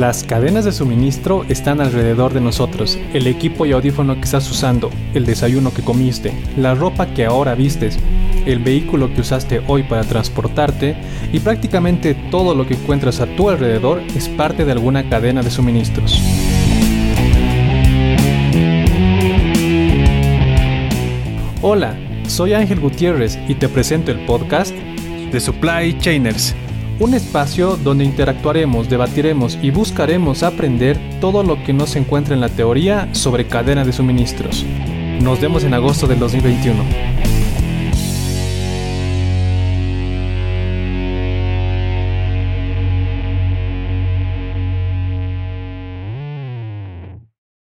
Las cadenas de suministro están alrededor de nosotros, el equipo y audífono que estás usando, el desayuno que comiste, la ropa que ahora vistes, el vehículo que usaste hoy para transportarte y prácticamente todo lo que encuentras a tu alrededor es parte de alguna cadena de suministros. Hola, soy Ángel Gutiérrez y te presento el podcast de Supply Chainers, un espacio donde interactuaremos, debatiremos y buscaremos aprender todo lo que no se encuentra en la teoría sobre cadena de suministros. Nos vemos en agosto del 2021.